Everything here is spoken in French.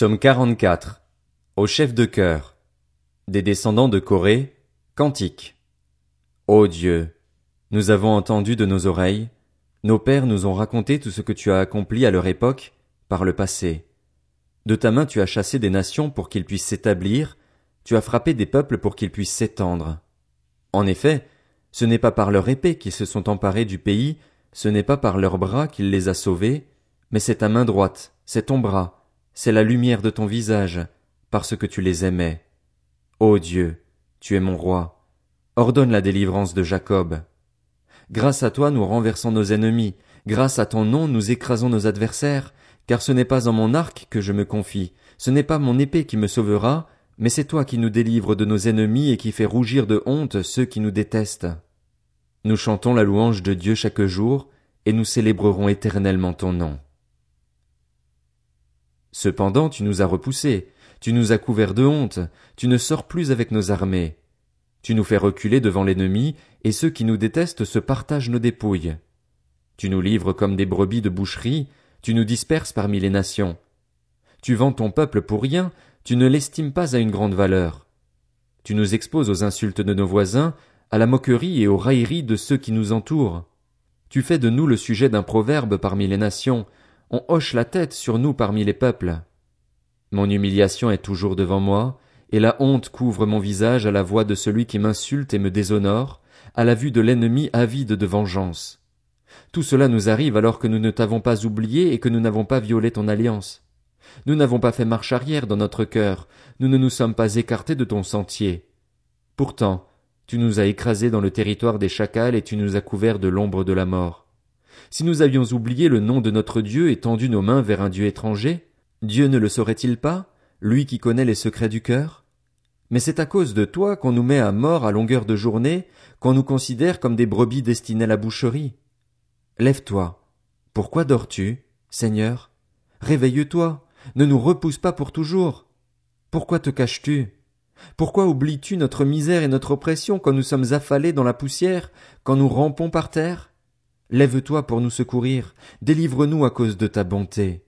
Psaume 44. Au chef de chœur. Des descendants de Corée. Cantique. Ô Dieu, nous avons entendu de nos oreilles, nos pères nous ont raconté tout ce que tu as accompli à leur époque, par le passé. De ta main tu as chassé des nations pour qu'ils puissent s'établir, tu as frappé des peuples pour qu'ils puissent s'étendre. En effet, ce n'est pas par leur épée qu'ils se sont emparés du pays, ce n'est pas par leurs bras qu'il les a sauvés, mais c'est ta main droite, c'est ton bras, c'est la lumière de ton visage, parce que tu les aimais. Ô Dieu, tu es mon roi. Ordonne la délivrance de Jacob. Grâce à toi nous renversons nos ennemis, grâce à ton nom nous écrasons nos adversaires, car ce n'est pas en mon arc que je me confie, ce n'est pas mon épée qui me sauvera, mais c'est toi qui nous délivres de nos ennemis et qui fais rougir de honte ceux qui nous détestent. Nous chantons la louange de Dieu chaque jour, et nous célébrerons éternellement ton nom. Cependant tu nous as repoussés, tu nous as couverts de honte, tu ne sors plus avec nos armées. Tu nous fais reculer devant l'ennemi, et ceux qui nous détestent se partagent nos dépouilles. Tu nous livres comme des brebis de boucherie, tu nous disperses parmi les nations. Tu vends ton peuple pour rien, tu ne l'estimes pas à une grande valeur. Tu nous exposes aux insultes de nos voisins, à la moquerie et aux railleries de ceux qui nous entourent. Tu fais de nous le sujet d'un proverbe parmi les nations, on hoche la tête sur nous parmi les peuples. Mon humiliation est toujours devant moi, et la honte couvre mon visage à la voix de celui qui m'insulte et me déshonore, à la vue de l'ennemi avide de vengeance. Tout cela nous arrive alors que nous ne t'avons pas oublié et que nous n'avons pas violé ton alliance. Nous n'avons pas fait marche arrière dans notre cœur, nous ne nous sommes pas écartés de ton sentier. Pourtant, tu nous as écrasés dans le territoire des chacals et tu nous as couverts de l'ombre de la mort. Si nous avions oublié le nom de notre Dieu et tendu nos mains vers un Dieu étranger, Dieu ne le saurait-il pas, lui qui connaît les secrets du cœur? Mais c'est à cause de toi qu'on nous met à mort à longueur de journée, qu'on nous considère comme des brebis destinées à la boucherie. Lève-toi. Pourquoi dors-tu, Seigneur? Réveille-toi. Ne nous repousse pas pour toujours. Pourquoi te caches-tu? Pourquoi oublies-tu notre misère et notre oppression quand nous sommes affalés dans la poussière, quand nous rampons par terre? Lève-toi pour nous secourir, délivre-nous à cause de ta bonté.